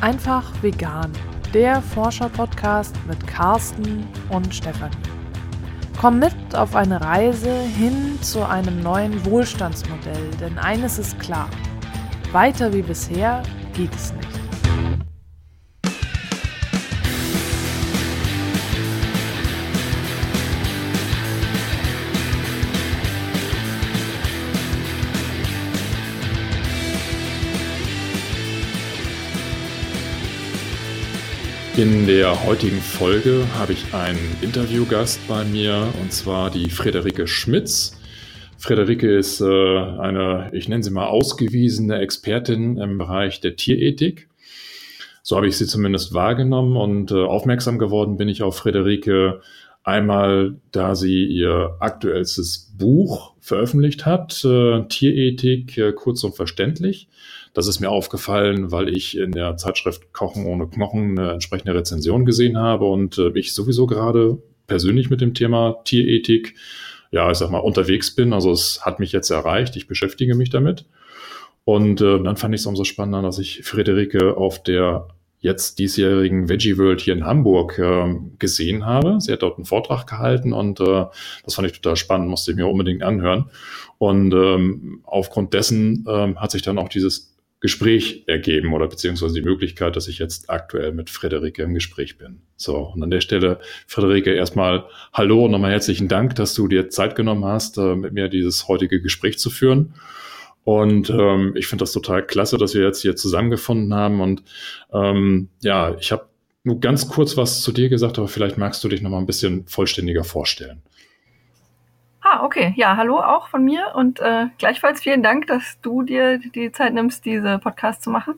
Einfach vegan, der Forscher-Podcast mit Carsten und Stefanie. Komm mit auf eine Reise hin zu einem neuen Wohlstandsmodell, denn eines ist klar, weiter wie bisher geht es nicht. In der heutigen Folge habe ich einen Interviewgast bei mir und zwar die Frederike Schmitz. Frederike ist äh, eine, ich nenne sie mal, ausgewiesene Expertin im Bereich der Tierethik. So habe ich sie zumindest wahrgenommen und äh, aufmerksam geworden bin ich auf Frederike einmal, da sie ihr aktuellstes Buch veröffentlicht hat, äh, Tierethik kurz und verständlich. Das ist mir aufgefallen, weil ich in der Zeitschrift Kochen ohne Knochen eine entsprechende Rezension gesehen habe und äh, ich sowieso gerade persönlich mit dem Thema Tierethik, ja, ich sag mal, unterwegs bin. Also es hat mich jetzt erreicht. Ich beschäftige mich damit. Und äh, dann fand ich es umso spannender, dass ich Friederike auf der jetzt diesjährigen Veggie World hier in Hamburg äh, gesehen habe. Sie hat dort einen Vortrag gehalten und äh, das fand ich total spannend, musste ich mir unbedingt anhören. Und ähm, aufgrund dessen ähm, hat sich dann auch dieses Gespräch ergeben oder beziehungsweise die Möglichkeit, dass ich jetzt aktuell mit Frederike im Gespräch bin. So, und an der Stelle, Frederike, erstmal Hallo und nochmal herzlichen Dank, dass du dir Zeit genommen hast, äh, mit mir dieses heutige Gespräch zu führen. Und ähm, ich finde das total klasse, dass wir jetzt hier zusammengefunden haben. Und ähm, ja, ich habe nur ganz kurz was zu dir gesagt, aber vielleicht magst du dich noch mal ein bisschen vollständiger vorstellen. Ah, okay. Ja, hallo auch von mir und äh, gleichfalls vielen Dank, dass du dir die Zeit nimmst, diese Podcast zu machen.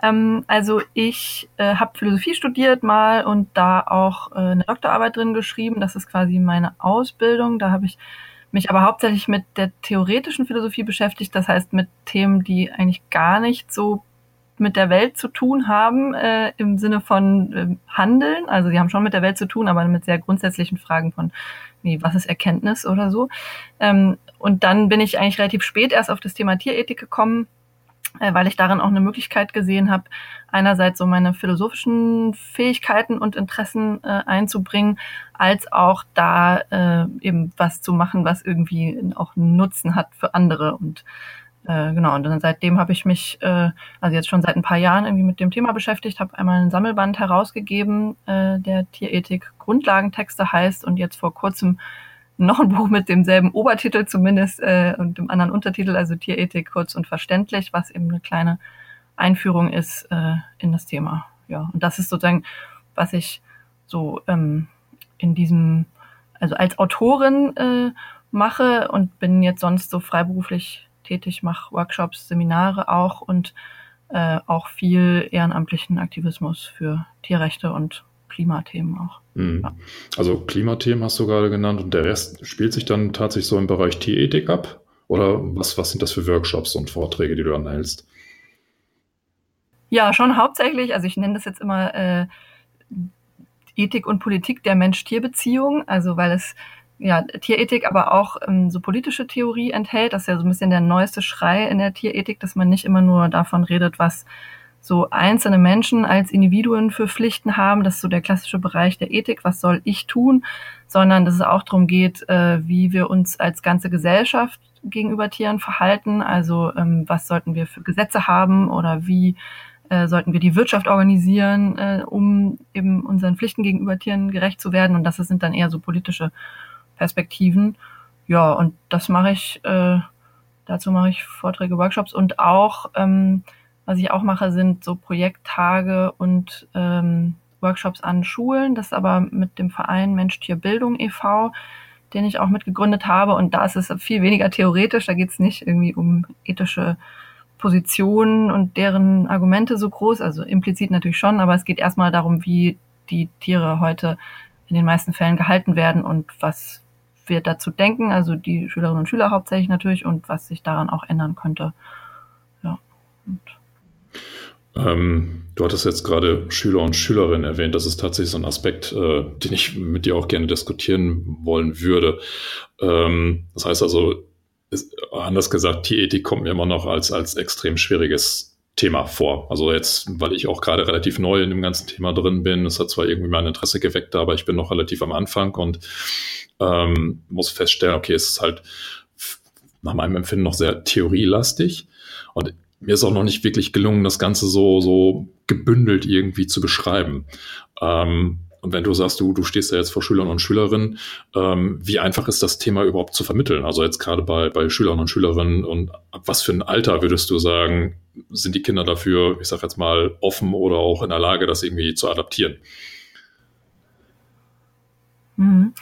Ähm, also ich äh, habe Philosophie studiert mal und da auch äh, eine Doktorarbeit drin geschrieben. Das ist quasi meine Ausbildung. Da habe ich mich aber hauptsächlich mit der theoretischen Philosophie beschäftigt, das heißt mit Themen, die eigentlich gar nicht so mit der Welt zu tun haben, äh, im Sinne von äh, Handeln. Also sie haben schon mit der Welt zu tun, aber mit sehr grundsätzlichen Fragen von, wie, was ist Erkenntnis oder so. Ähm, und dann bin ich eigentlich relativ spät erst auf das Thema Tierethik gekommen, äh, weil ich darin auch eine Möglichkeit gesehen habe, einerseits so meine philosophischen Fähigkeiten und Interessen äh, einzubringen, als auch da äh, eben was zu machen, was irgendwie auch einen Nutzen hat für andere. Und äh, genau, und dann seitdem habe ich mich, äh, also jetzt schon seit ein paar Jahren irgendwie mit dem Thema beschäftigt, habe einmal einen Sammelband herausgegeben, äh, der Tierethik Grundlagentexte heißt und jetzt vor kurzem noch ein Buch mit demselben Obertitel zumindest äh, und dem anderen Untertitel, also Tierethik kurz und verständlich, was eben eine kleine Einführung ist äh, in das Thema. Ja, und das ist sozusagen, was ich so ähm, in diesem, also als Autorin äh, mache und bin jetzt sonst so freiberuflich tätig, mache Workshops, Seminare auch und äh, auch viel ehrenamtlichen Aktivismus für Tierrechte und Klimathemen auch. Mhm. Ja. Also Klimathemen hast du gerade genannt und der Rest spielt sich dann tatsächlich so im Bereich Tierethik ab? Oder was, was sind das für Workshops und Vorträge, die du anhältst? Ja, schon hauptsächlich. Also ich nenne das jetzt immer äh, Ethik und Politik der Mensch-Tier-Beziehung. Also weil es ja Tierethik, aber auch ähm, so politische Theorie enthält. Das ist ja so ein bisschen der neueste Schrei in der Tierethik, dass man nicht immer nur davon redet, was so einzelne Menschen als Individuen für Pflichten haben. Das ist so der klassische Bereich der Ethik. Was soll ich tun? Sondern dass es auch darum geht, äh, wie wir uns als ganze Gesellschaft gegenüber Tieren verhalten. Also ähm, was sollten wir für Gesetze haben oder wie äh, sollten wir die Wirtschaft organisieren, äh, um eben unseren Pflichten gegenüber Tieren gerecht zu werden. Und das sind dann eher so politische Perspektiven. Ja, und das mache ich, äh, dazu mache ich Vorträge, Workshops und auch ähm, was ich auch mache, sind so Projekttage und ähm, Workshops an Schulen. Das ist aber mit dem Verein Mensch-Tier-Bildung e.V., den ich auch mitgegründet habe. Und da ist es viel weniger theoretisch. Da geht es nicht irgendwie um ethische Positionen und deren Argumente so groß. Also implizit natürlich schon, aber es geht erstmal darum, wie die Tiere heute in den meisten Fällen gehalten werden und was wir dazu denken, also die Schülerinnen und Schüler hauptsächlich natürlich und was sich daran auch ändern könnte. Ja. Ähm, du hattest jetzt gerade Schüler und Schülerinnen erwähnt. Das ist tatsächlich so ein Aspekt, äh, den ich mit dir auch gerne diskutieren wollen würde. Ähm, das heißt also, ist, anders gesagt, Tierethik kommt mir immer noch als, als extrem schwieriges Thema vor. Also jetzt, weil ich auch gerade relativ neu in dem ganzen Thema drin bin, es hat zwar irgendwie mein Interesse geweckt, aber ich bin noch relativ am Anfang und ähm, muss feststellen, okay, es ist halt nach meinem Empfinden noch sehr theorielastig und mir ist auch noch nicht wirklich gelungen, das Ganze so, so gebündelt irgendwie zu beschreiben. Ähm, und wenn du sagst, du, du stehst ja jetzt vor Schülern und Schülerinnen, ähm, wie einfach ist das Thema überhaupt zu vermitteln? Also jetzt gerade bei, bei Schülern und Schülerinnen und ab was für ein Alter würdest du sagen, sind die Kinder dafür, ich sag jetzt mal, offen oder auch in der Lage, das irgendwie zu adaptieren? Mhm.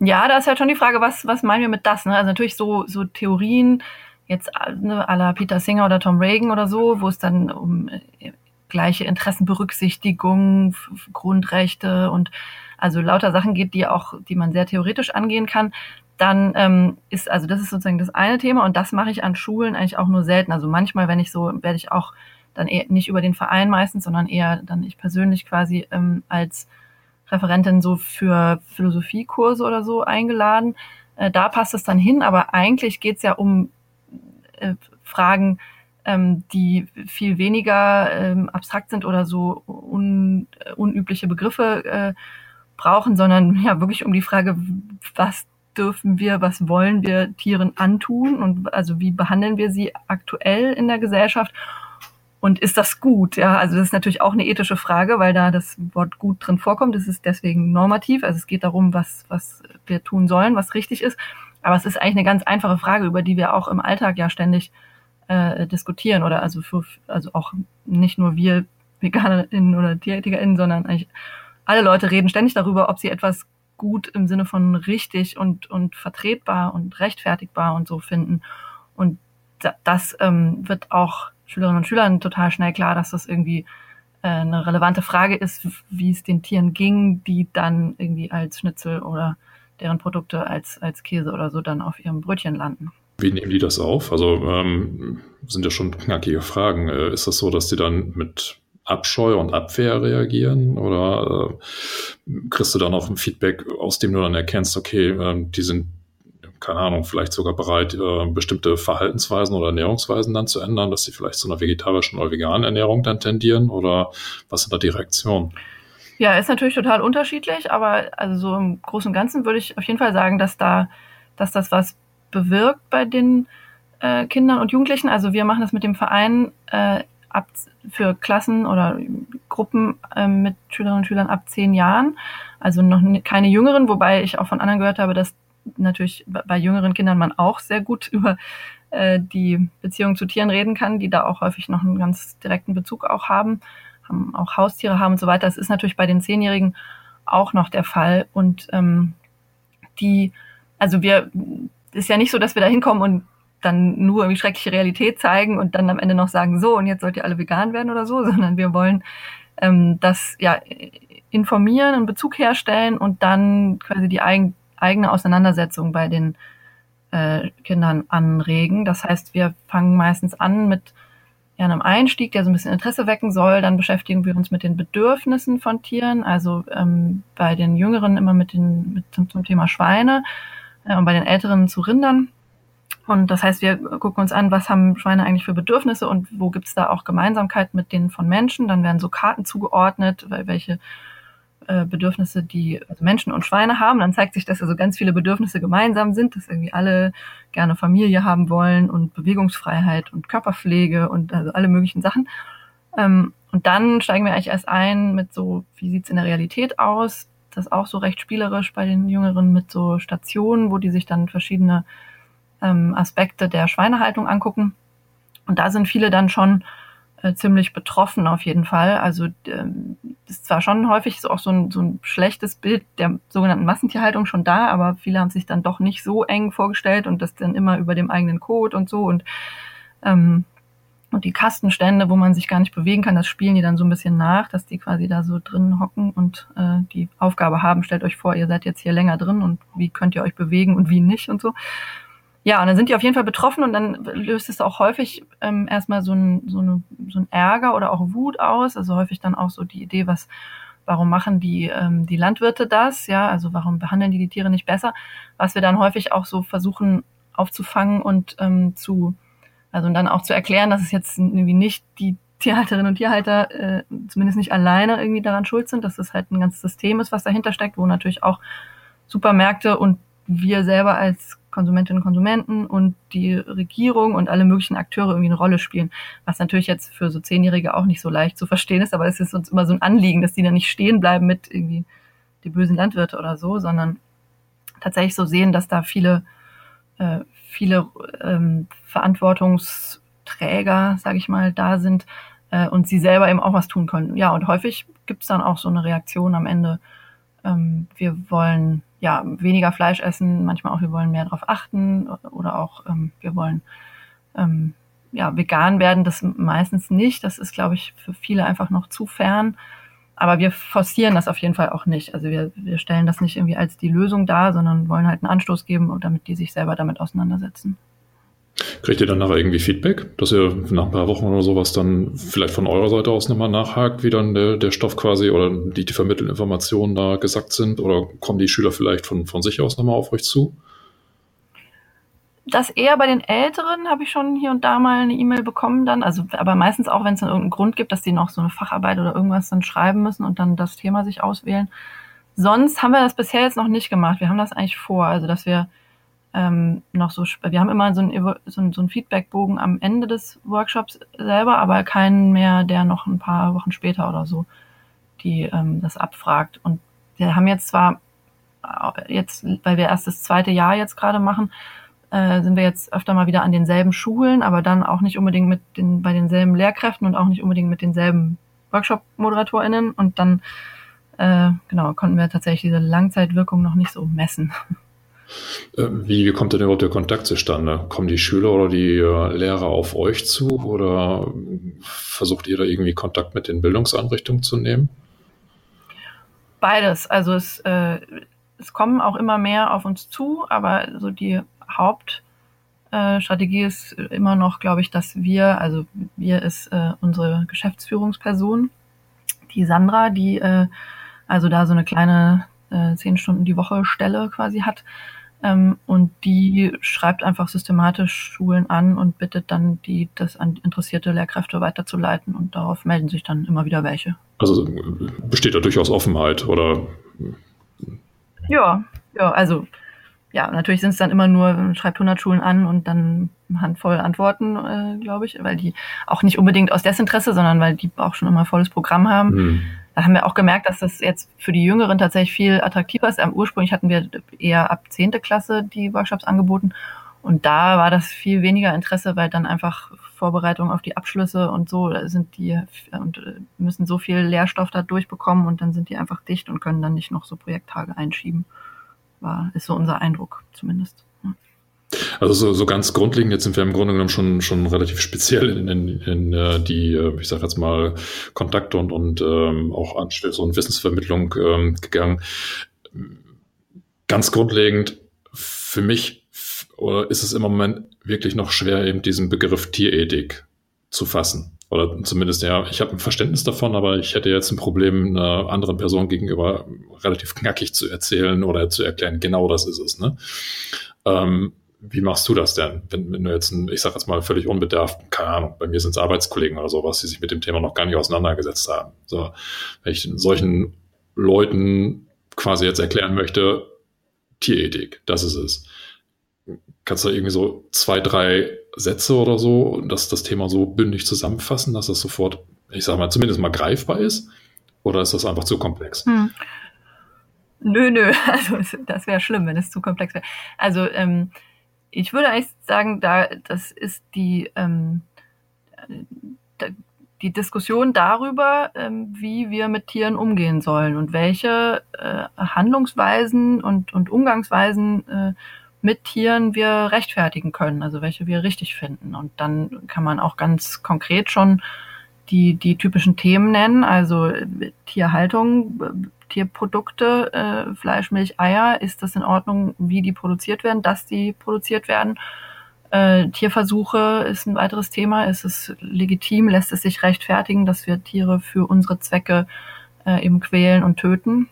Ja, da ist halt schon die Frage, was, was meinen wir mit das? Ne? Also natürlich so, so Theorien, jetzt ne, à la Peter Singer oder Tom Reagan oder so, wo es dann um gleiche Interessenberücksichtigung, Grundrechte und also lauter Sachen geht, die auch, die man sehr theoretisch angehen kann, dann ähm, ist, also das ist sozusagen das eine Thema und das mache ich an Schulen eigentlich auch nur selten. Also manchmal, wenn ich so, werde ich auch dann eher nicht über den Verein meistens, sondern eher dann ich persönlich quasi ähm, als Referentin so für Philosophiekurse oder so eingeladen. Äh, da passt es dann hin, aber eigentlich geht es ja um äh, Fragen, ähm, die viel weniger ähm, abstrakt sind oder so un, unübliche Begriffe äh, brauchen, sondern ja wirklich um die Frage, was dürfen wir, was wollen wir Tieren antun und also wie behandeln wir sie aktuell in der Gesellschaft und ist das gut? Ja, also das ist natürlich auch eine ethische Frage, weil da das Wort gut drin vorkommt. Das ist deswegen normativ. Also es geht darum, was, was wir tun sollen, was richtig ist. Aber es ist eigentlich eine ganz einfache Frage, über die wir auch im Alltag ja ständig äh, diskutieren oder also für, also auch nicht nur wir VeganerInnen oder TieretikerInnen, sondern eigentlich alle Leute reden ständig darüber, ob sie etwas gut im Sinne von richtig und, und vertretbar und rechtfertigbar und so finden. Und das ähm, wird auch Schülerinnen und Schülern total schnell klar, dass das irgendwie äh, eine relevante Frage ist, wie es den Tieren ging, die dann irgendwie als Schnitzel oder deren Produkte als, als Käse oder so dann auf ihrem Brötchen landen. Wie nehmen die das auf? Also ähm, sind ja schon knackige Fragen. Äh, ist das so, dass die dann mit Abscheu und Abwehr reagieren? Oder äh, kriegst du dann auch ein Feedback, aus dem du dann erkennst, okay, äh, die sind, keine Ahnung, vielleicht sogar bereit, äh, bestimmte Verhaltensweisen oder Ernährungsweisen dann zu ändern, dass sie vielleicht zu einer vegetarischen oder veganen Ernährung dann tendieren? Oder was sind da die Reaktionen? Ja, ist natürlich total unterschiedlich, aber also so im Großen und Ganzen würde ich auf jeden Fall sagen, dass da, dass das was bewirkt bei den äh, Kindern und Jugendlichen. Also wir machen das mit dem Verein äh, ab für Klassen oder Gruppen äh, mit Schülerinnen und Schülern ab zehn Jahren. Also noch keine Jüngeren, wobei ich auch von anderen gehört habe, dass natürlich bei jüngeren Kindern man auch sehr gut über äh, die Beziehung zu Tieren reden kann, die da auch häufig noch einen ganz direkten Bezug auch haben, haben auch Haustiere haben und so weiter. Das ist natürlich bei den Zehnjährigen auch noch der Fall. Und ähm, die, also wir ist ja nicht so, dass wir da hinkommen und dann nur irgendwie schreckliche Realität zeigen und dann am Ende noch sagen, so, und jetzt sollt ihr alle vegan werden oder so, sondern wir wollen ähm, das ja informieren, einen Bezug herstellen und dann quasi die eigen, eigene Auseinandersetzung bei den äh, Kindern anregen. Das heißt, wir fangen meistens an mit ja, einem Einstieg, der so ein bisschen Interesse wecken soll. Dann beschäftigen wir uns mit den Bedürfnissen von Tieren, also ähm, bei den Jüngeren immer mit den mit zum, zum Thema Schweine äh, und bei den Älteren zu Rindern. Und das heißt, wir gucken uns an, was haben Schweine eigentlich für Bedürfnisse und wo gibt es da auch Gemeinsamkeit mit denen von Menschen. Dann werden so Karten zugeordnet, welche äh, Bedürfnisse die also Menschen und Schweine haben. Dann zeigt sich, dass also ganz viele Bedürfnisse gemeinsam sind, dass irgendwie alle gerne Familie haben wollen und Bewegungsfreiheit und Körperpflege und also alle möglichen Sachen. Ähm, und dann steigen wir eigentlich erst ein mit so, wie sieht's in der Realität aus? Das auch so recht spielerisch bei den Jüngeren mit so Stationen, wo die sich dann verschiedene ähm, Aspekte der Schweinehaltung angucken. Und da sind viele dann schon äh, ziemlich betroffen auf jeden Fall. Also ähm, ist zwar schon häufig so auch so ein, so ein schlechtes Bild der sogenannten Massentierhaltung schon da, aber viele haben sich dann doch nicht so eng vorgestellt und das dann immer über dem eigenen Code und so und ähm, und die Kastenstände, wo man sich gar nicht bewegen kann, das spielen die dann so ein bisschen nach, dass die quasi da so drin hocken und äh, die Aufgabe haben, stellt euch vor, ihr seid jetzt hier länger drin und wie könnt ihr euch bewegen und wie nicht und so. Ja, und dann sind die auf jeden Fall betroffen und dann löst es auch häufig ähm, erstmal so ein, so, eine, so ein Ärger oder auch Wut aus. Also häufig dann auch so die Idee, was, warum machen die, ähm, die Landwirte das? Ja, also warum behandeln die die Tiere nicht besser? Was wir dann häufig auch so versuchen aufzufangen und ähm, zu also und dann auch zu erklären, dass es jetzt irgendwie nicht die Tierhalterinnen und Tierhalter äh, zumindest nicht alleine irgendwie daran schuld sind, dass das halt ein ganzes System ist, was dahinter steckt, wo natürlich auch Supermärkte und wir selber als Konsumentinnen und Konsumenten und die Regierung und alle möglichen Akteure irgendwie eine Rolle spielen. Was natürlich jetzt für so Zehnjährige auch nicht so leicht zu verstehen ist, aber es ist uns immer so ein Anliegen, dass die dann nicht stehen bleiben mit irgendwie die bösen Landwirte oder so, sondern tatsächlich so sehen, dass da viele, äh, viele ähm, Verantwortungsträger, sage ich mal, da sind äh, und sie selber eben auch was tun können. Ja, und häufig gibt es dann auch so eine Reaktion am Ende. Ähm, wir wollen ja weniger Fleisch essen, manchmal auch wir wollen mehr darauf achten oder auch ähm, wir wollen ähm, ja vegan werden. Das meistens nicht. Das ist, glaube ich, für viele einfach noch zu fern. Aber wir forcieren das auf jeden Fall auch nicht. Also wir, wir stellen das nicht irgendwie als die Lösung dar, sondern wollen halt einen Anstoß geben, damit die sich selber damit auseinandersetzen. Kriegt ihr dann nachher irgendwie Feedback, dass ihr nach ein paar Wochen oder sowas dann vielleicht von eurer Seite aus nochmal nachhakt, wie dann der, der Stoff quasi oder die, die vermittelten Informationen da gesagt sind? Oder kommen die Schüler vielleicht von, von sich aus nochmal auf euch zu? Das eher bei den Älteren habe ich schon hier und da mal eine E-Mail bekommen dann. Also, aber meistens auch, wenn es dann irgendeinen Grund gibt, dass die noch so eine Facharbeit oder irgendwas dann schreiben müssen und dann das Thema sich auswählen. Sonst haben wir das bisher jetzt noch nicht gemacht. Wir haben das eigentlich vor. Also, dass wir ähm, noch so, wir haben immer so einen, so einen, so einen Feedbackbogen am Ende des Workshops selber, aber keinen mehr, der noch ein paar Wochen später oder so die ähm, das abfragt. Und wir haben jetzt zwar jetzt, weil wir erst das zweite Jahr jetzt gerade machen, äh, sind wir jetzt öfter mal wieder an denselben Schulen, aber dann auch nicht unbedingt mit den, bei denselben Lehrkräften und auch nicht unbedingt mit denselben Workshop-ModeratorInnen. Und dann, äh, genau, konnten wir tatsächlich diese Langzeitwirkung noch nicht so messen. Äh, wie, wie kommt denn überhaupt der Kontakt zustande? Kommen die Schüler oder die äh, Lehrer auf euch zu oder versucht ihr da irgendwie Kontakt mit den Bildungseinrichtungen zu nehmen? Beides. Also es, äh, es kommen auch immer mehr auf uns zu, aber so die Hauptstrategie äh, ist immer noch, glaube ich, dass wir, also wir ist äh, unsere Geschäftsführungsperson, die Sandra, die äh, also da so eine kleine äh, zehn Stunden die Woche Stelle quasi hat. Ähm, und die schreibt einfach systematisch Schulen an und bittet dann die, das an interessierte Lehrkräfte weiterzuleiten und darauf melden sich dann immer wieder welche. Also besteht da durchaus Offenheit oder? Ja, ja, also ja, natürlich sind es dann immer nur, schreibt 100 Schulen an und dann eine Handvoll Antworten, äh, glaube ich, weil die auch nicht unbedingt aus Desinteresse, sondern weil die auch schon immer volles Programm haben. Hm. Da haben wir auch gemerkt, dass das jetzt für die Jüngeren tatsächlich viel attraktiver ist. Am Ursprünglich hatten wir eher ab zehnte Klasse die Workshops angeboten. Und da war das viel weniger Interesse, weil dann einfach Vorbereitungen auf die Abschlüsse und so sind die und äh, müssen so viel Lehrstoff da durchbekommen und dann sind die einfach dicht und können dann nicht noch so Projekttage einschieben war, ist so unser Eindruck zumindest. Also so, so ganz grundlegend, jetzt sind wir im Grunde genommen schon, schon relativ speziell in, in, in äh, die, äh, ich sage jetzt mal, Kontakte und, und ähm, auch Anschlüsse und Wissensvermittlung ähm, gegangen. Ganz grundlegend, für mich ist es im Moment wirklich noch schwer, eben diesen Begriff Tierethik zu fassen. Oder zumindest, ja, ich habe ein Verständnis davon, aber ich hätte jetzt ein Problem, einer anderen Person gegenüber relativ knackig zu erzählen oder zu erklären, genau das ist es. Ne? Ähm, wie machst du das denn, wenn, wenn du jetzt, ein, ich sage jetzt mal völlig unbedarft, keine Ahnung, bei mir sind es Arbeitskollegen oder sowas, die sich mit dem Thema noch gar nicht auseinandergesetzt haben. So, wenn ich solchen Leuten quasi jetzt erklären möchte, Tierethik, das ist es. Kannst du irgendwie so zwei, drei Sätze oder so, dass das Thema so bündig zusammenfassen, dass das sofort, ich sag mal, zumindest mal greifbar ist? Oder ist das einfach zu komplex? Hm. Nö, nö, also das wäre schlimm, wenn es zu komplex wäre. Also ähm, ich würde eigentlich sagen, da das ist die ähm, die Diskussion darüber, ähm, wie wir mit Tieren umgehen sollen und welche äh, Handlungsweisen und, und Umgangsweisen äh, mit Tieren wir rechtfertigen können, also welche wir richtig finden. Und dann kann man auch ganz konkret schon die, die typischen Themen nennen, also äh, Tierhaltung, äh, Tierprodukte, äh, Fleisch, Milch, Eier, ist das in Ordnung, wie die produziert werden, dass die produziert werden? Äh, Tierversuche ist ein weiteres Thema. Ist es legitim, lässt es sich rechtfertigen, dass wir Tiere für unsere Zwecke äh, eben quälen und töten?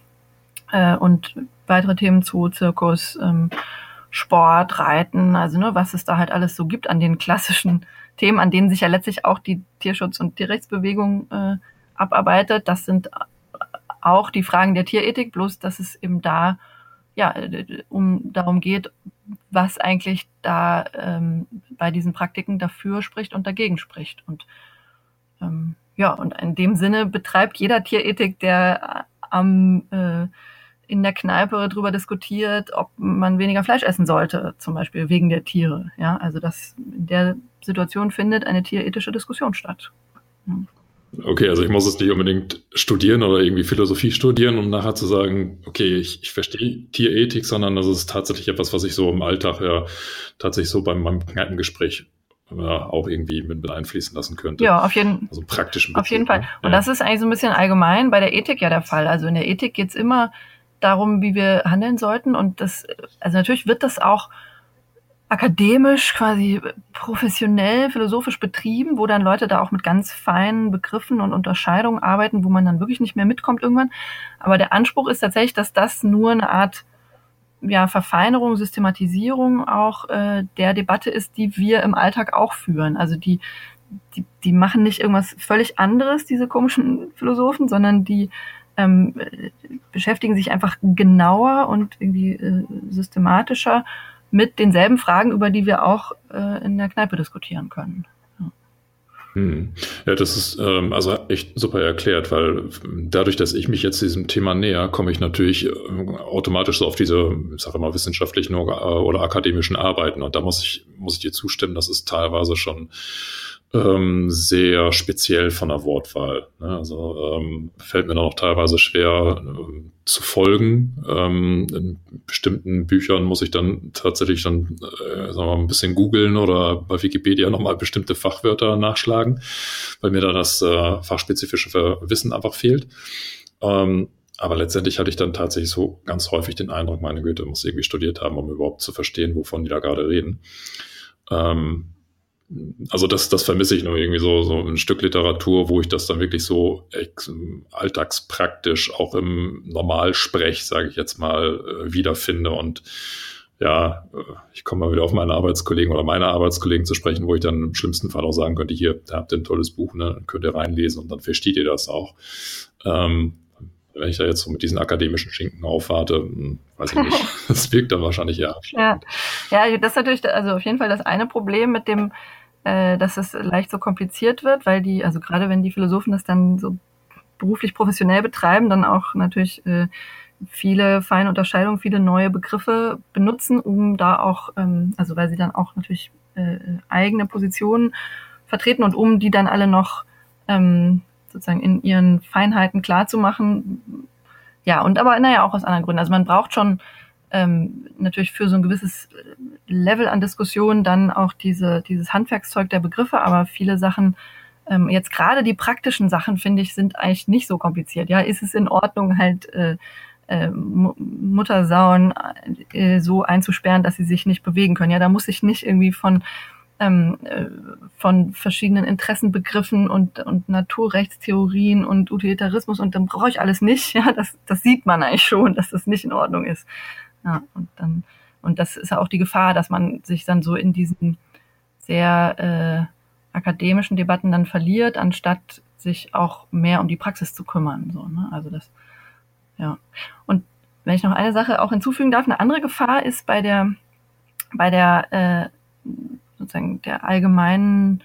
Äh, und weitere Themen zu Zirkus, ähm, Sport, Reiten, also ne, was es da halt alles so gibt an den klassischen Themen, an denen sich ja letztlich auch die Tierschutz- und Tierrechtsbewegung äh, abarbeitet. Das sind auch die Fragen der Tierethik, bloß dass es eben da ja um darum geht, was eigentlich da ähm, bei diesen Praktiken dafür spricht und dagegen spricht. Und ähm, ja, und in dem Sinne betreibt jeder Tierethik, der am äh, in der Kneipe drüber diskutiert, ob man weniger Fleisch essen sollte, zum Beispiel wegen der Tiere. Ja, also das in der Situation findet eine tierethische Diskussion statt. Ja. Okay, also ich muss es nicht unbedingt studieren oder irgendwie Philosophie studieren, um nachher zu sagen, okay, ich, ich verstehe Tierethik, sondern das ist tatsächlich etwas, was ich so im Alltag ja tatsächlich so beim, beim Kneipengespräch ja, auch irgendwie mit, mit einfließen lassen könnte. Ja, auf jeden, also praktischen Bezug, auf jeden Fall. Ne? Und ja. das ist eigentlich so ein bisschen allgemein bei der Ethik ja der Fall. Also in der Ethik geht's immer darum, wie wir handeln sollten. Und das, also natürlich wird das auch akademisch, quasi professionell, philosophisch betrieben, wo dann Leute da auch mit ganz feinen Begriffen und Unterscheidungen arbeiten, wo man dann wirklich nicht mehr mitkommt irgendwann. Aber der Anspruch ist tatsächlich, dass das nur eine Art ja, Verfeinerung, Systematisierung auch äh, der Debatte ist, die wir im Alltag auch führen. Also die, die, die machen nicht irgendwas völlig anderes, diese komischen Philosophen, sondern die ähm, beschäftigen sich einfach genauer und irgendwie äh, systematischer mit denselben Fragen, über die wir auch äh, in der Kneipe diskutieren können. Hm. Ja, das ist ähm, also echt super erklärt, weil dadurch, dass ich mich jetzt diesem Thema näher, komme ich natürlich äh, automatisch so auf diese, ich sage mal, wissenschaftlichen oder, oder akademischen Arbeiten. Und da muss ich, muss ich dir zustimmen, das ist teilweise schon ähm, sehr speziell von der Wortwahl. Ne? Also ähm, fällt mir da noch teilweise schwer äh, zu folgen. Ähm, in bestimmten Büchern muss ich dann tatsächlich dann äh, sagen wir mal, ein bisschen googeln oder bei Wikipedia nochmal bestimmte Fachwörter nachschlagen, weil mir da das äh, fachspezifische Wissen einfach fehlt. Ähm, aber letztendlich hatte ich dann tatsächlich so ganz häufig den Eindruck, meine Güte, muss irgendwie studiert haben, um überhaupt zu verstehen, wovon die da gerade reden. Ähm, also das, das vermisse ich nur irgendwie so, so ein Stück Literatur, wo ich das dann wirklich so alltagspraktisch auch im Normalsprech, sage ich jetzt mal, äh, wiederfinde und ja, äh, ich komme mal wieder auf meine Arbeitskollegen oder meine Arbeitskollegen zu sprechen, wo ich dann im schlimmsten Fall auch sagen könnte, hier, da habt ihr ein tolles Buch, ne, dann könnt ihr reinlesen und dann versteht ihr das auch. Ähm, wenn ich da jetzt so mit diesen akademischen Schinken aufwarte, hm, weiß ich nicht. Das wirkt dann wahrscheinlich ja. Ja, ja das ist natürlich also auf jeden Fall das eine Problem mit dem äh, dass es leicht so kompliziert wird, weil die, also gerade wenn die Philosophen das dann so beruflich professionell betreiben, dann auch natürlich äh, viele feine Unterscheidungen, viele neue Begriffe benutzen, um da auch, ähm, also weil sie dann auch natürlich äh, eigene Positionen vertreten und um die dann alle noch ähm, sozusagen in ihren Feinheiten klar zu machen. Ja, und aber naja, auch aus anderen Gründen. Also man braucht schon ähm, natürlich für so ein gewisses Level an Diskussion dann auch diese, dieses Handwerkszeug der Begriffe, aber viele Sachen, ähm, jetzt gerade die praktischen Sachen, finde ich, sind eigentlich nicht so kompliziert. Ja, ist es in Ordnung, halt äh, äh, Muttersauen äh, so einzusperren, dass sie sich nicht bewegen können. Ja, da muss ich nicht irgendwie von ähm, äh, von verschiedenen Interessenbegriffen und, und Naturrechtstheorien und Utilitarismus und dann brauche ich alles nicht. Ja, das, das sieht man eigentlich schon, dass das nicht in Ordnung ist. Ja, und dann, und das ist ja auch die Gefahr, dass man sich dann so in diesen sehr äh, akademischen Debatten dann verliert, anstatt sich auch mehr um die Praxis zu kümmern. So, ne? Also das, ja. Und wenn ich noch eine Sache auch hinzufügen darf, eine andere Gefahr ist bei der, bei der äh, sozusagen der allgemeinen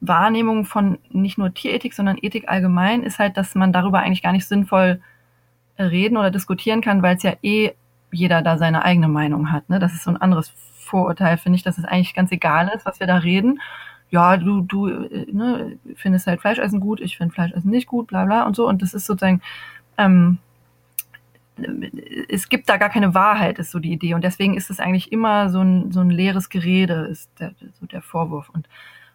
Wahrnehmung von nicht nur Tierethik, sondern Ethik allgemein, ist halt, dass man darüber eigentlich gar nicht sinnvoll reden oder diskutieren kann, weil es ja eh jeder da seine eigene Meinung hat. Ne? Das ist so ein anderes Vorurteil, finde ich, dass es eigentlich ganz egal ist, was wir da reden. Ja, du, du äh, ne, findest halt Fleischessen gut, ich finde Fleischessen nicht gut, bla bla und so. Und das ist sozusagen, ähm, es gibt da gar keine Wahrheit, ist so die Idee. Und deswegen ist es eigentlich immer so ein, so ein leeres Gerede, ist der, so der Vorwurf. Und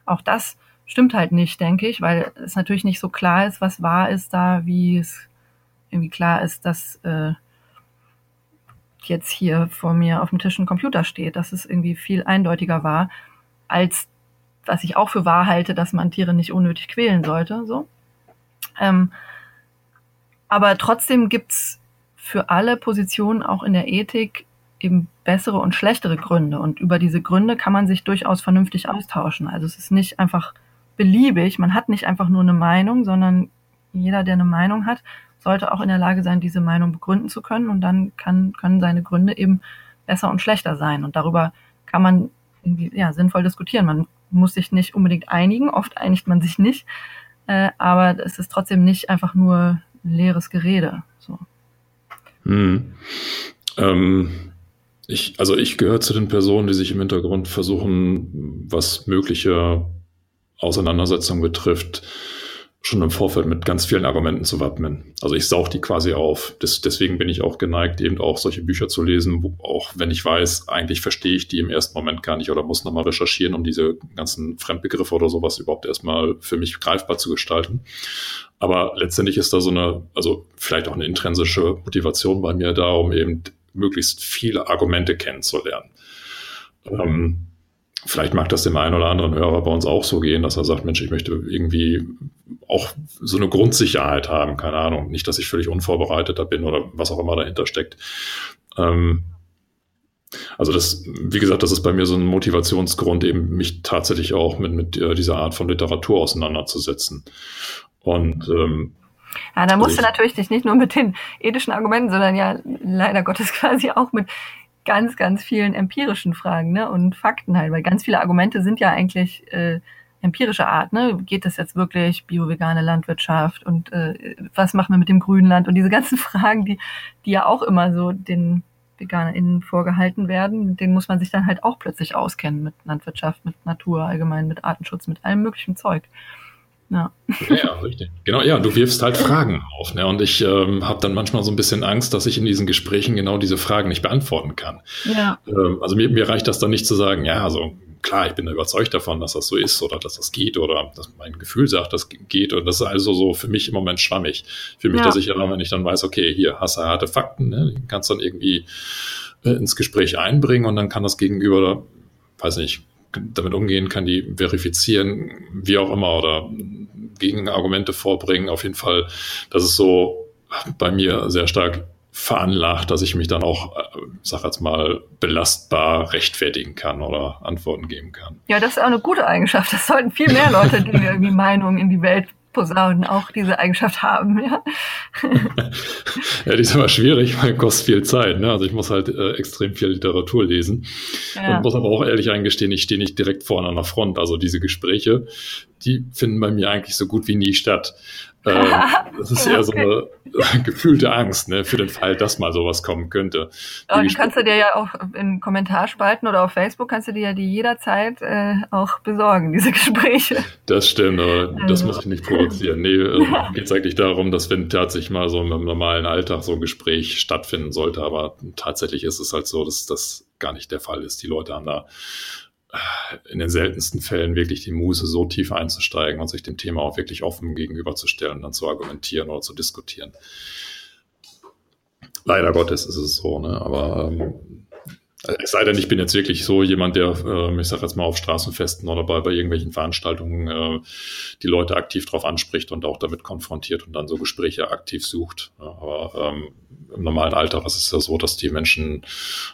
auch das stimmt halt nicht, denke ich, weil es natürlich nicht so klar ist, was wahr ist da, wie es irgendwie klar ist, dass äh, jetzt hier vor mir auf dem Tisch ein Computer steht, dass es irgendwie viel eindeutiger war, als was ich auch für wahr halte, dass man Tiere nicht unnötig quälen sollte. So. Ähm, aber trotzdem gibt's für alle Positionen auch in der Ethik eben bessere und schlechtere Gründe. Und über diese Gründe kann man sich durchaus vernünftig austauschen. Also es ist nicht einfach beliebig. Man hat nicht einfach nur eine Meinung, sondern jeder, der eine Meinung hat, sollte auch in der Lage sein, diese Meinung begründen zu können. Und dann kann, können seine Gründe eben besser und schlechter sein. Und darüber kann man irgendwie, ja, sinnvoll diskutieren. Man muss sich nicht unbedingt einigen. Oft einigt man sich nicht. Äh, aber es ist trotzdem nicht einfach nur leeres Gerede. So. Hm. Ähm, ich, also ich gehöre zu den Personen, die sich im Hintergrund versuchen, was mögliche Auseinandersetzungen betrifft, schon im Vorfeld mit ganz vielen Argumenten zu wappnen. Also ich saug die quasi auf. Das, deswegen bin ich auch geneigt, eben auch solche Bücher zu lesen, wo, auch wenn ich weiß, eigentlich verstehe ich die im ersten Moment gar nicht oder muss nochmal recherchieren, um diese ganzen Fremdbegriffe oder sowas überhaupt erstmal für mich greifbar zu gestalten. Aber letztendlich ist da so eine, also vielleicht auch eine intrinsische Motivation bei mir da, um eben möglichst viele Argumente kennenzulernen. Ähm, vielleicht mag das dem einen oder anderen Hörer bei uns auch so gehen, dass er sagt, Mensch, ich möchte irgendwie auch so eine Grundsicherheit haben, keine Ahnung, nicht, dass ich völlig unvorbereiteter bin oder was auch immer dahinter steckt. Ähm, also das, wie gesagt, das ist bei mir so ein Motivationsgrund, eben mich tatsächlich auch mit, mit äh, dieser Art von Literatur auseinanderzusetzen. Und ähm, ja, da musst also du natürlich dich nicht nur mit den ethischen Argumenten, sondern ja leider Gottes quasi auch mit ganz, ganz vielen empirischen Fragen ne? und Fakten halt, weil ganz viele Argumente sind ja eigentlich äh, empirische Art. Ne? Geht das jetzt wirklich bio-vegane Landwirtschaft und äh, was machen wir mit dem Grünland und diese ganzen Fragen, die, die ja auch immer so den VeganerInnen vorgehalten werden, denen muss man sich dann halt auch plötzlich auskennen mit Landwirtschaft, mit Natur allgemein, mit Artenschutz, mit allem möglichen Zeug. Ja. ja, richtig. Genau, ja, du wirfst halt Fragen auf. Ne? Und ich ähm, habe dann manchmal so ein bisschen Angst, dass ich in diesen Gesprächen genau diese Fragen nicht beantworten kann. Ja. Ähm, also mir, mir reicht das dann nicht zu sagen, ja, also klar, ich bin überzeugt davon, dass das so ist oder dass das geht oder dass mein Gefühl sagt, das geht. Und das ist also so für mich im Moment schwammig. Für mich ja. da sicherer, wenn ich dann weiß, okay, hier hast du harte Fakten, ne? die kannst dann irgendwie äh, ins Gespräch einbringen und dann kann das Gegenüber, weiß nicht, damit umgehen, kann die verifizieren, wie auch immer, oder Gegenargumente vorbringen. Auf jeden Fall, das ist so bei mir sehr stark veranlagt, dass ich mich dann auch, äh, sag jetzt mal, belastbar rechtfertigen kann oder Antworten geben kann. Ja, das ist auch eine gute Eigenschaft. Das sollten viel mehr Leute, die irgendwie Meinungen in die Welt Posaunen auch diese Eigenschaft haben, ja. ja, die ist aber schwierig, weil kostet viel Zeit. Ne? Also ich muss halt äh, extrem viel Literatur lesen ja. und muss aber auch ehrlich eingestehen, ich stehe nicht direkt vorne an der Front. Also diese Gespräche, die finden bei mir eigentlich so gut wie nie statt. Ähm, das ist eher so eine gefühlte Angst ne, für den Fall, dass mal sowas kommen könnte. Und die kannst du dir ja auch in Kommentarspalten oder auf Facebook kannst du dir ja die jederzeit äh, auch besorgen, diese Gespräche. Das stimmt, aber also. das muss ich nicht provozieren. Nee, äh, geht es eigentlich darum, dass wenn tatsächlich mal so im normalen Alltag so ein Gespräch stattfinden sollte, aber tatsächlich ist es halt so, dass das gar nicht der Fall ist. Die Leute haben da in den seltensten Fällen wirklich die Muße, so tief einzusteigen und sich dem Thema auch wirklich offen gegenüberzustellen, dann zu argumentieren oder zu diskutieren. Leider Gottes ist es so, ne? aber ähm, es sei denn, ich bin jetzt wirklich so jemand, der, äh, ich sage jetzt mal, auf Straßenfesten oder bei, bei irgendwelchen Veranstaltungen äh, die Leute aktiv drauf anspricht und auch damit konfrontiert und dann so Gespräche aktiv sucht. Aber ähm, im normalen Alltag ist es ja so, dass die Menschen,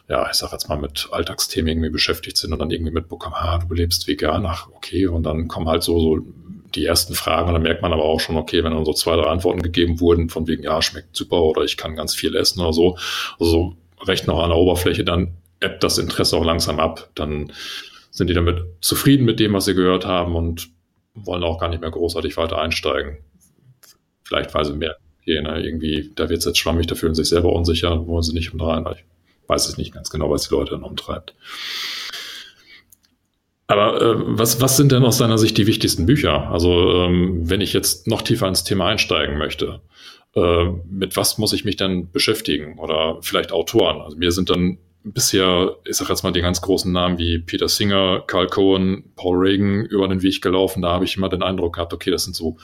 ja, ich sage jetzt mal, mit Alltagsthemen irgendwie beschäftigt sind und dann irgendwie mitbekommen, ah, du lebst vegan, ach, okay, und dann kommen halt so, so die ersten Fragen und dann merkt man aber auch schon, okay, wenn dann so zwei, drei Antworten gegeben wurden, von wegen, ja, schmeckt super oder ich kann ganz viel essen oder so, also recht noch an der Oberfläche, dann ebbt das Interesse auch langsam ab. Dann sind die damit zufrieden mit dem, was sie gehört haben und wollen auch gar nicht mehr großartig weiter einsteigen. Vielleicht, weil sie mehr, okay, ne, irgendwie, da wird es jetzt schwammig, da fühlen sie sich selber unsicher, wollen sie nicht rein. Ich weiß es nicht ganz genau, was die Leute dann umtreibt. Aber äh, was, was sind denn aus deiner Sicht die wichtigsten Bücher? Also ähm, wenn ich jetzt noch tiefer ins Thema einsteigen möchte, äh, mit was muss ich mich dann beschäftigen? Oder vielleicht Autoren? Also mir sind dann bisher, ich sag jetzt mal die ganz großen Namen wie Peter Singer, Carl Cohen, Paul Reagan über den Weg gelaufen. Da habe ich immer den Eindruck gehabt, okay, das sind so,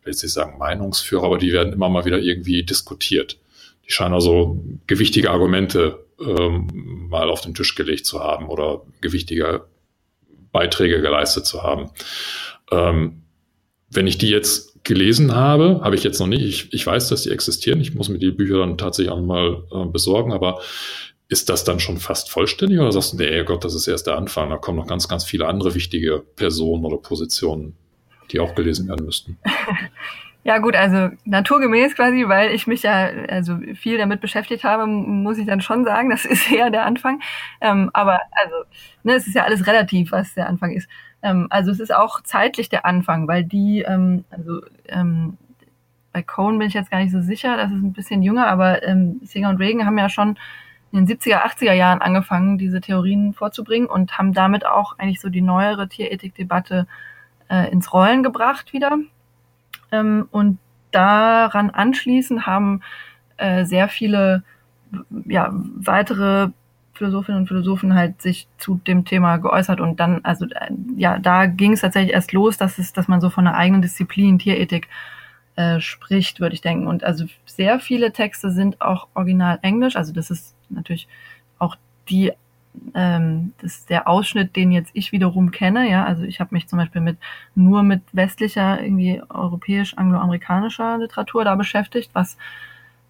ich will jetzt nicht sagen Meinungsführer, aber die werden immer mal wieder irgendwie diskutiert. Die scheinen also gewichtige Argumente ähm, mal auf den Tisch gelegt zu haben oder gewichtige Beiträge geleistet zu haben. Ähm, wenn ich die jetzt gelesen habe, habe ich jetzt noch nicht. Ich, ich weiß, dass die existieren. Ich muss mir die Bücher dann tatsächlich auch mal äh, besorgen, aber ist das dann schon fast vollständig oder sagst du, nee, Gott, das ist erst der Anfang, da kommen noch ganz, ganz viele andere wichtige Personen oder Positionen, die auch gelesen werden müssten? Ja gut, also naturgemäß quasi, weil ich mich ja also viel damit beschäftigt habe, muss ich dann schon sagen, das ist eher der Anfang. Ähm, aber also, ne, es ist ja alles relativ, was der Anfang ist. Ähm, also es ist auch zeitlich der Anfang, weil die, ähm, also ähm, bei Cohen bin ich jetzt gar nicht so sicher, das ist ein bisschen jünger, aber ähm, Singer und Reagan haben ja schon in den 70er, 80er Jahren angefangen, diese Theorien vorzubringen und haben damit auch eigentlich so die neuere Tierethik-Debatte äh, ins Rollen gebracht wieder. Ähm, und daran anschließend haben äh, sehr viele ja, weitere Philosophinnen und Philosophen halt sich zu dem Thema geäußert und dann, also äh, ja, da ging es tatsächlich erst los, dass es, dass man so von einer eigenen Disziplin Tierethik äh, spricht, würde ich denken. Und also sehr viele Texte sind auch original Englisch. Also das ist natürlich auch die ähm, das ist der Ausschnitt, den jetzt ich wiederum kenne. Ja, also ich habe mich zum Beispiel mit nur mit westlicher, irgendwie europäisch-angloamerikanischer Literatur da beschäftigt, was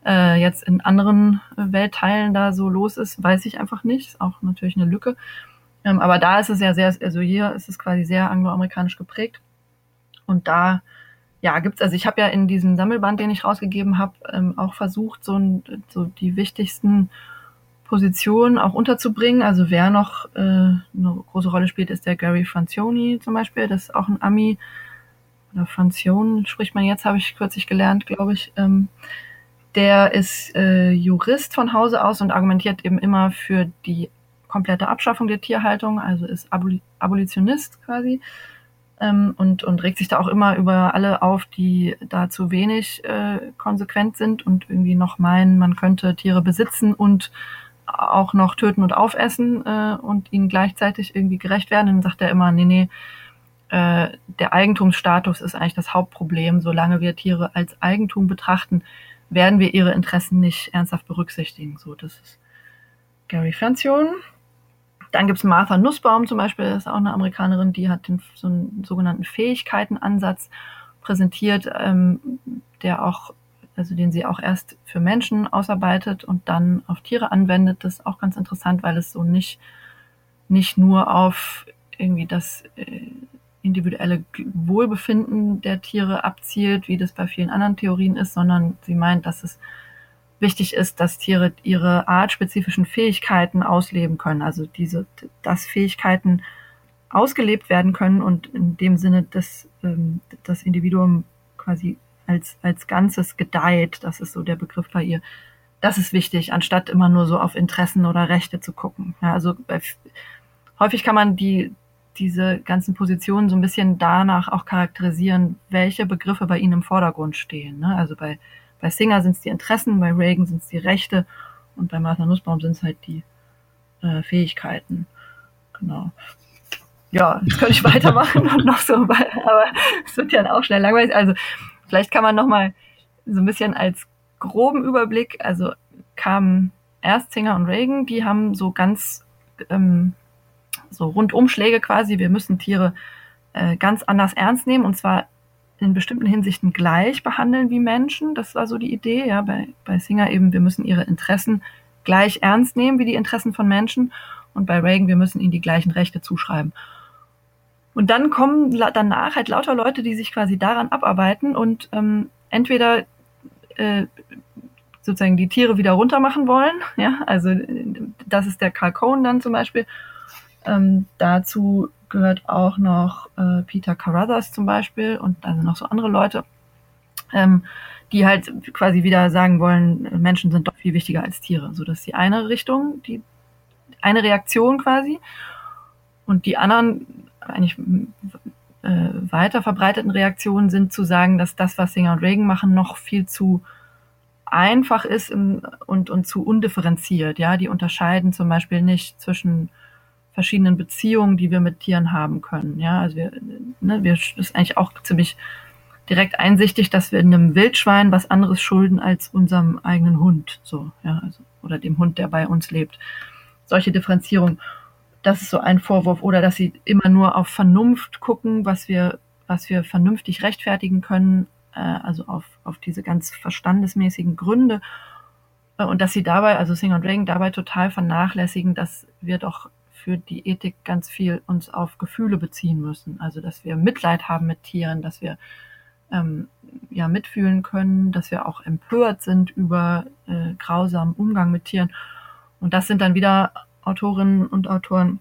äh, jetzt in anderen Weltteilen da so los ist, weiß ich einfach nicht. Ist auch natürlich eine Lücke. Ähm, aber da ist es ja sehr, also hier ist es quasi sehr angloamerikanisch geprägt. Und da ja, gibt's, also ich habe ja in diesem Sammelband, den ich rausgegeben habe, ähm, auch versucht, so, ein, so die wichtigsten Position auch unterzubringen. Also wer noch äh, eine große Rolle spielt, ist der Gary Francioni zum Beispiel. Das ist auch ein Ami. Oder Francione spricht man jetzt, habe ich kürzlich gelernt, glaube ich. Ähm, der ist äh, Jurist von Hause aus und argumentiert eben immer für die komplette Abschaffung der Tierhaltung, also ist Aboli Abolitionist quasi. Ähm, und, und regt sich da auch immer über alle auf, die da zu wenig äh, konsequent sind und irgendwie noch meinen, man könnte Tiere besitzen und auch noch töten und aufessen äh, und ihnen gleichzeitig irgendwie gerecht werden. Dann sagt er immer, nee, nee, äh, der Eigentumsstatus ist eigentlich das Hauptproblem. Solange wir Tiere als Eigentum betrachten, werden wir ihre Interessen nicht ernsthaft berücksichtigen. So, das ist Gary Francione. Dann gibt's Martha Nussbaum zum Beispiel, das ist auch eine Amerikanerin, die hat den, so einen sogenannten Fähigkeitenansatz präsentiert, ähm, der auch also den sie auch erst für Menschen ausarbeitet und dann auf Tiere anwendet. Das ist auch ganz interessant, weil es so nicht, nicht nur auf irgendwie das äh, individuelle Wohlbefinden der Tiere abzielt, wie das bei vielen anderen Theorien ist, sondern sie meint, dass es wichtig ist, dass Tiere ihre artspezifischen Fähigkeiten ausleben können. Also diese, dass Fähigkeiten ausgelebt werden können und in dem Sinne, dass ähm, das Individuum quasi als, als Ganzes gedeiht. Das ist so der Begriff bei ihr. Das ist wichtig, anstatt immer nur so auf Interessen oder Rechte zu gucken. Ja, also bei, häufig kann man die, diese ganzen Positionen so ein bisschen danach auch charakterisieren, welche Begriffe bei ihnen im Vordergrund stehen. Ne? Also bei, bei Singer sind es die Interessen, bei Reagan sind es die Rechte und bei Martha Nussbaum sind es halt die äh, Fähigkeiten. Genau. Ja, jetzt könnte ich weitermachen und noch so, aber es wird ja auch schnell langweilig. Also Vielleicht kann man noch mal so ein bisschen als groben Überblick, also kamen erst Singer und Reagan, die haben so ganz ähm, so Rundumschläge quasi, wir müssen Tiere äh, ganz anders ernst nehmen und zwar in bestimmten Hinsichten gleich behandeln wie Menschen. Das war so die Idee, ja, bei, bei Singer eben, wir müssen ihre Interessen gleich ernst nehmen wie die Interessen von Menschen und bei Reagan, wir müssen ihnen die gleichen Rechte zuschreiben. Und dann kommen danach halt lauter Leute, die sich quasi daran abarbeiten und ähm, entweder äh, sozusagen die Tiere wieder runter machen wollen. Ja, also das ist der Carl Cohn dann zum Beispiel. Ähm, dazu gehört auch noch äh, Peter Carruthers zum Beispiel und also noch so andere Leute, ähm, die halt quasi wieder sagen wollen, Menschen sind doch viel wichtiger als Tiere. So, das ist die eine Richtung, die eine Reaktion quasi. Und die anderen eigentlich äh, weiter verbreiteten Reaktionen sind zu sagen, dass das, was Singer und Reagan machen, noch viel zu einfach ist und, und zu undifferenziert. Ja, die unterscheiden zum Beispiel nicht zwischen verschiedenen Beziehungen, die wir mit Tieren haben können. Ja, also wir, ne, wir ist eigentlich auch ziemlich direkt einsichtig, dass wir einem Wildschwein was anderes schulden als unserem eigenen Hund, so, ja, also, oder dem Hund, der bei uns lebt. Solche Differenzierung. Das ist so ein Vorwurf. Oder dass sie immer nur auf Vernunft gucken, was wir, was wir vernünftig rechtfertigen können, äh, also auf, auf diese ganz verstandesmäßigen Gründe. Äh, und dass sie dabei, also Singer und Reagan, dabei total vernachlässigen, dass wir doch für die Ethik ganz viel uns auf Gefühle beziehen müssen. Also dass wir Mitleid haben mit Tieren, dass wir ähm, ja mitfühlen können, dass wir auch empört sind über äh, grausamen Umgang mit Tieren. Und das sind dann wieder Autorinnen und Autoren,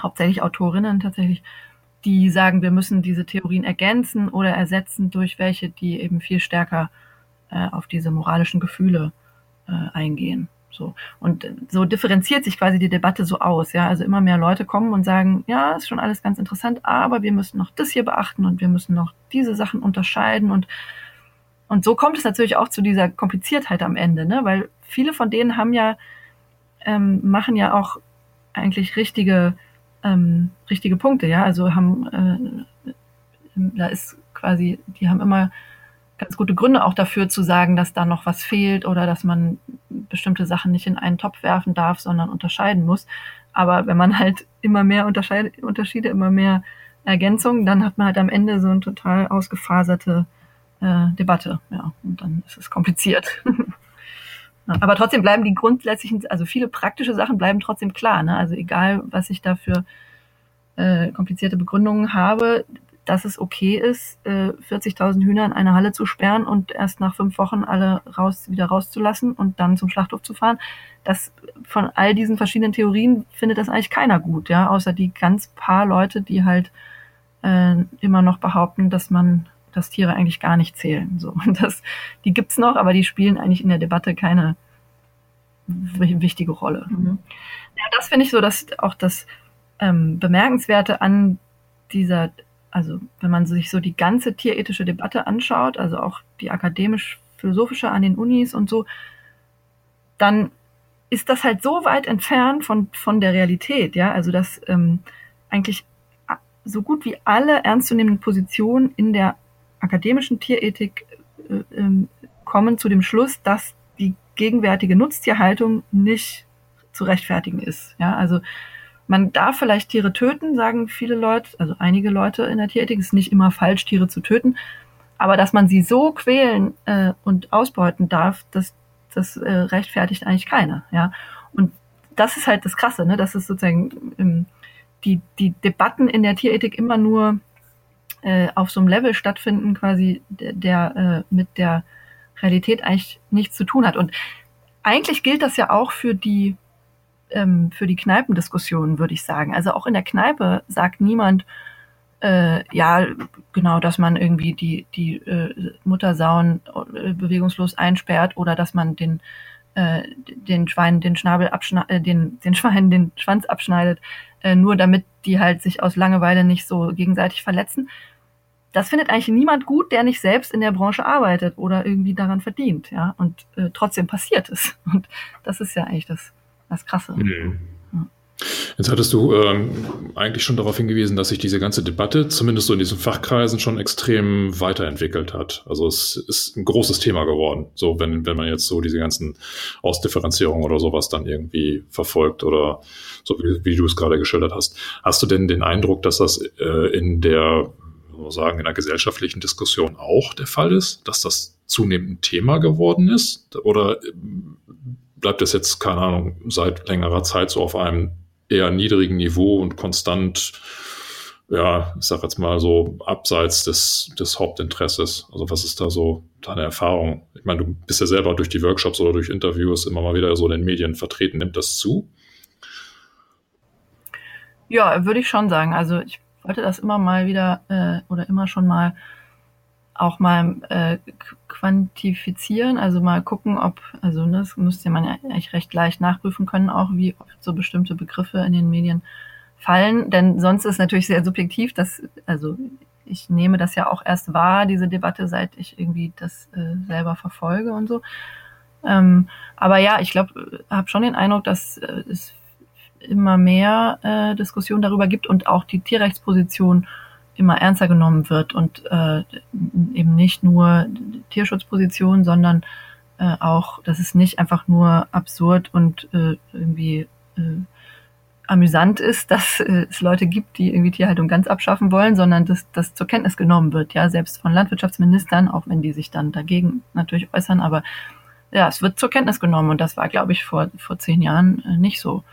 hauptsächlich Autorinnen tatsächlich, die sagen, wir müssen diese Theorien ergänzen oder ersetzen durch welche, die eben viel stärker äh, auf diese moralischen Gefühle äh, eingehen. So. Und so differenziert sich quasi die Debatte so aus, ja. Also immer mehr Leute kommen und sagen, ja, ist schon alles ganz interessant, aber wir müssen noch das hier beachten und wir müssen noch diese Sachen unterscheiden und und so kommt es natürlich auch zu dieser Kompliziertheit am Ende, ne? Weil viele von denen haben ja, ähm, machen ja auch eigentlich richtige, ähm, richtige Punkte, ja. Also haben, äh, da ist quasi, die haben immer ganz gute Gründe auch dafür zu sagen, dass da noch was fehlt oder dass man bestimmte Sachen nicht in einen Topf werfen darf, sondern unterscheiden muss. Aber wenn man halt immer mehr Unterschiede, immer mehr Ergänzungen, dann hat man halt am Ende so eine total ausgefaserte äh, Debatte. Ja, und dann ist es kompliziert. Aber trotzdem bleiben die grundsätzlichen, also viele praktische Sachen bleiben trotzdem klar. Ne? Also egal, was ich da für äh, komplizierte Begründungen habe, dass es okay ist, äh, 40.000 Hühner in eine Halle zu sperren und erst nach fünf Wochen alle raus, wieder rauszulassen und dann zum Schlachthof zu fahren. Das, von all diesen verschiedenen Theorien findet das eigentlich keiner gut, ja, außer die ganz paar Leute, die halt äh, immer noch behaupten, dass man, dass Tiere eigentlich gar nicht zählen. So, und das, die gibt's noch, aber die spielen eigentlich in der Debatte keine wichtige Rolle. Mhm. Ja, das finde ich so, dass auch das ähm, Bemerkenswerte an dieser also wenn man sich so die ganze tierethische Debatte anschaut, also auch die akademisch-philosophische an den Unis und so, dann ist das halt so weit entfernt von, von der Realität, ja, also dass ähm, eigentlich so gut wie alle ernstzunehmenden Positionen in der akademischen Tierethik äh, äh, kommen zu dem Schluss, dass die gegenwärtige Nutztierhaltung nicht zu rechtfertigen ist. Ja, also man darf vielleicht Tiere töten, sagen viele Leute, also einige Leute in der Tierethik, es ist nicht immer falsch, Tiere zu töten, aber dass man sie so quälen äh, und ausbeuten darf, das, das äh, rechtfertigt eigentlich keiner, ja. Und das ist halt das Krasse, ne? dass es sozusagen ähm, die, die Debatten in der Tierethik immer nur äh, auf so einem Level stattfinden, quasi der, der äh, mit der Realität eigentlich nichts zu tun hat. Und eigentlich gilt das ja auch für die ähm, für die Kneipendiskussionen, würde ich sagen. Also auch in der Kneipe sagt niemand, äh, ja, genau, dass man irgendwie die, die äh, Muttersauen äh, bewegungslos einsperrt oder dass man den, äh, den Schweinen den Schnabel abschneidet, äh, den, den Schweinen den Schwanz abschneidet, äh, nur damit die halt sich aus Langeweile nicht so gegenseitig verletzen. Das findet eigentlich niemand gut, der nicht selbst in der Branche arbeitet oder irgendwie daran verdient, ja. Und äh, trotzdem passiert es. Und das ist ja eigentlich das, das Krasse. Mhm. Jetzt hattest du ähm, eigentlich schon darauf hingewiesen, dass sich diese ganze Debatte, zumindest so in diesen Fachkreisen, schon extrem weiterentwickelt hat. Also es ist ein großes Thema geworden. So, wenn, wenn man jetzt so diese ganzen Ausdifferenzierungen oder sowas dann irgendwie verfolgt oder so wie, wie du es gerade geschildert hast. Hast du denn den Eindruck, dass das äh, in der, sagen, in der gesellschaftlichen Diskussion auch der Fall ist, dass das zunehmend ein Thema geworden ist? Oder bleibt es jetzt, keine Ahnung, seit längerer Zeit so auf einem eher niedrigen Niveau und konstant, ja, ich sag jetzt mal so abseits des, des Hauptinteresses. Also was ist da so deine Erfahrung? Ich meine, du bist ja selber durch die Workshops oder durch Interviews immer mal wieder so in den Medien vertreten. Nimmt das zu? Ja, würde ich schon sagen. Also ich wollte das immer mal wieder äh, oder immer schon mal auch mal äh, quantifizieren, also mal gucken, ob, also ne, das müsste man ja eigentlich recht leicht nachprüfen können, auch wie oft so bestimmte Begriffe in den Medien fallen. Denn sonst ist natürlich sehr subjektiv, dass, also ich nehme das ja auch erst wahr, diese Debatte, seit ich irgendwie das äh, selber verfolge und so. Ähm, aber ja, ich glaube, habe schon den Eindruck, dass äh, es immer mehr äh, Diskussionen darüber gibt und auch die Tierrechtsposition immer ernster genommen wird und äh, eben nicht nur Tierschutzposition, sondern äh, auch, dass es nicht einfach nur absurd und äh, irgendwie äh, amüsant ist, dass äh, es Leute gibt, die irgendwie Tierhaltung ganz abschaffen wollen, sondern dass das zur Kenntnis genommen wird, ja, selbst von Landwirtschaftsministern, auch wenn die sich dann dagegen natürlich äußern, aber ja, es wird zur Kenntnis genommen und das war, glaube ich, vor, vor zehn Jahren äh, nicht so.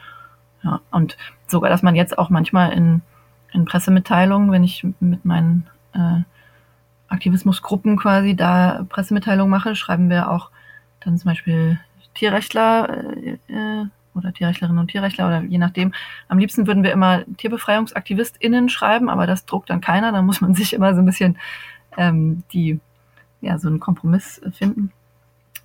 Ja, und sogar, dass man jetzt auch manchmal in, in Pressemitteilungen, wenn ich mit meinen äh, Aktivismusgruppen quasi da Pressemitteilungen mache, schreiben wir auch dann zum Beispiel Tierrechtler äh, äh, oder Tierrechtlerinnen und Tierrechtler oder je nachdem. Am liebsten würden wir immer TierbefreiungsaktivistInnen schreiben, aber das druckt dann keiner. Da muss man sich immer so ein bisschen ähm, die, ja, so einen Kompromiss finden.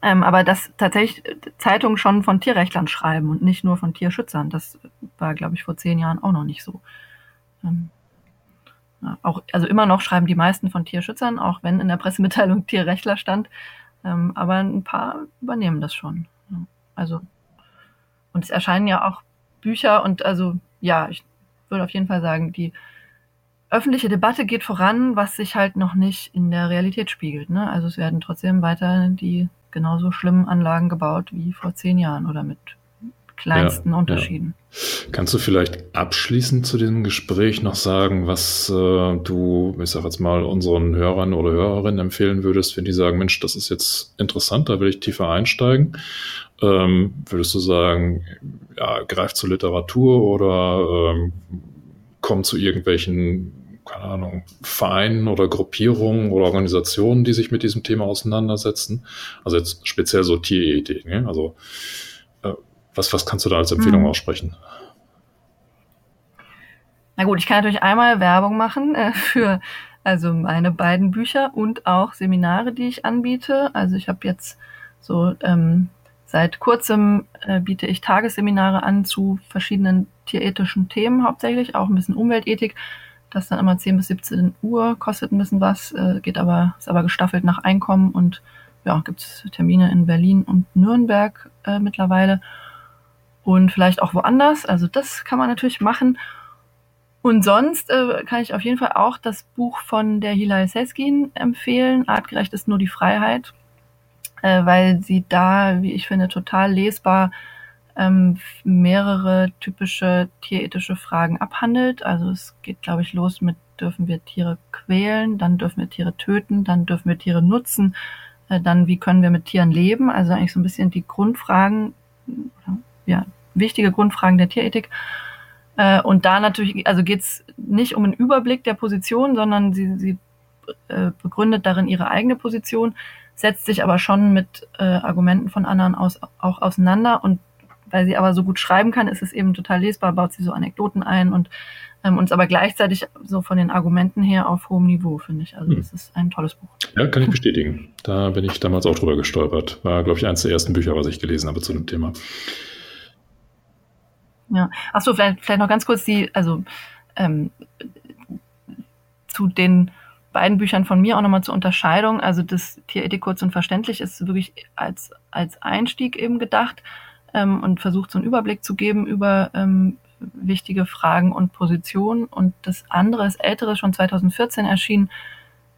Ähm, aber dass tatsächlich Zeitungen schon von Tierrechtlern schreiben und nicht nur von Tierschützern, das war, glaube ich, vor zehn Jahren auch noch nicht so. Ähm, auch, also immer noch schreiben die meisten von Tierschützern, auch wenn in der Pressemitteilung Tierrechtler stand. Ähm, aber ein paar übernehmen das schon. Also, und es erscheinen ja auch Bücher und also, ja, ich würde auf jeden Fall sagen, die öffentliche Debatte geht voran, was sich halt noch nicht in der Realität spiegelt. Ne? Also es werden trotzdem weiter die genauso schlimmen Anlagen gebaut wie vor zehn Jahren oder mit kleinsten ja, Unterschieden. Ja. Kannst du vielleicht abschließend zu diesem Gespräch noch sagen, was äh, du, ich sag jetzt mal, unseren Hörern oder Hörerinnen empfehlen würdest, wenn die sagen, Mensch, das ist jetzt interessant, da will ich tiefer einsteigen? Ähm, würdest du sagen, ja, greif zur Literatur oder ähm, komm zu irgendwelchen keine Ahnung, Vereinen oder Gruppierungen oder Organisationen, die sich mit diesem Thema auseinandersetzen. Also jetzt speziell so Tierethik. Ne? Also was, was kannst du da als Empfehlung hm. aussprechen? Na gut, ich kann natürlich einmal Werbung machen äh, für also meine beiden Bücher und auch Seminare, die ich anbiete. Also ich habe jetzt so ähm, seit kurzem äh, biete ich Tagesseminare an zu verschiedenen tierethischen Themen hauptsächlich, auch ein bisschen Umweltethik. Das dann immer 10 bis 17 Uhr, kostet ein bisschen was, äh, geht aber, ist aber gestaffelt nach Einkommen und ja, gibt es Termine in Berlin und Nürnberg äh, mittlerweile und vielleicht auch woanders. Also das kann man natürlich machen. Und sonst äh, kann ich auf jeden Fall auch das Buch von der Hilal Seskin empfehlen. Artgerecht ist nur die Freiheit, äh, weil sie da, wie ich finde, total lesbar ähm, mehrere typische tierethische Fragen abhandelt. Also es geht, glaube ich, los mit, dürfen wir Tiere quälen, dann dürfen wir Tiere töten, dann dürfen wir Tiere nutzen, äh, dann wie können wir mit Tieren leben. Also eigentlich so ein bisschen die Grundfragen, ja, wichtige Grundfragen der Tierethik. Äh, und da natürlich, also geht es nicht um einen Überblick der Position, sondern sie, sie äh, begründet darin ihre eigene Position, setzt sich aber schon mit äh, Argumenten von anderen aus, auch auseinander und weil sie aber so gut schreiben kann, ist es eben total lesbar, baut sie so Anekdoten ein und ähm, uns aber gleichzeitig so von den Argumenten her auf hohem Niveau, finde ich. Also, es hm. ist ein tolles Buch. Ja, kann ich bestätigen. Da bin ich damals auch drüber gestolpert. War, glaube ich, eines der ersten Bücher, was ich gelesen habe zu dem Thema. Ja, achso, vielleicht, vielleicht noch ganz kurz die, also ähm, zu den beiden Büchern von mir auch nochmal zur Unterscheidung. Also das Tierethik kurz und verständlich ist wirklich als, als Einstieg eben gedacht ähm, und versucht so einen Überblick zu geben über ähm, wichtige Fragen und Positionen. Und das andere ist ältere, schon 2014 erschienen.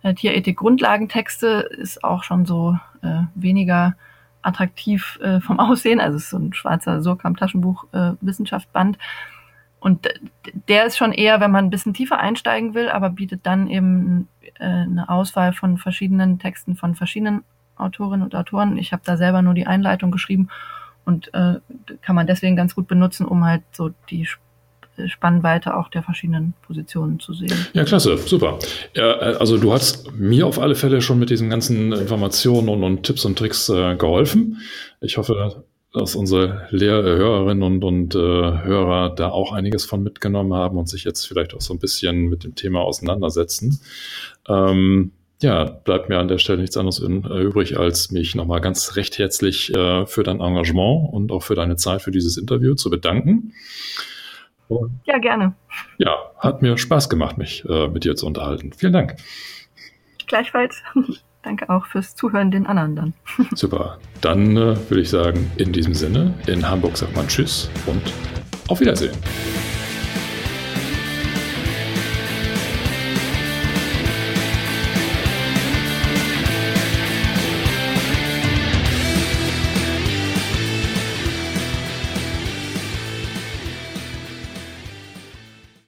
Äh, Tierethik Grundlagentexte ist auch schon so äh, weniger attraktiv äh, vom Aussehen. Also es ist so ein schwarzer Surkamp-Taschenbuch äh. Und der ist schon eher, wenn man ein bisschen tiefer einsteigen will, aber bietet dann eben äh, eine Auswahl von verschiedenen Texten von verschiedenen Autorinnen und Autoren. Ich habe da selber nur die Einleitung geschrieben und äh, kann man deswegen ganz gut benutzen, um halt so die Spannweite auch der verschiedenen Positionen zu sehen. Ja, klasse, super. Ja, also du hast mir auf alle Fälle schon mit diesen ganzen Informationen und, und Tipps und Tricks äh, geholfen. Ich hoffe, dass unsere Lehr Hörerinnen und, und äh, Hörer da auch einiges von mitgenommen haben und sich jetzt vielleicht auch so ein bisschen mit dem Thema auseinandersetzen. Ähm, ja, bleibt mir an der Stelle nichts anderes in, äh, übrig, als mich nochmal ganz recht herzlich äh, für dein Engagement und auch für deine Zeit für dieses Interview zu bedanken. Und, ja, gerne. Ja, hat mir Spaß gemacht, mich äh, mit dir zu unterhalten. Vielen Dank. Gleichfalls. Danke auch fürs Zuhören den anderen dann. Super. Dann äh, würde ich sagen, in diesem Sinne, in Hamburg sagt man Tschüss und auf Wiedersehen.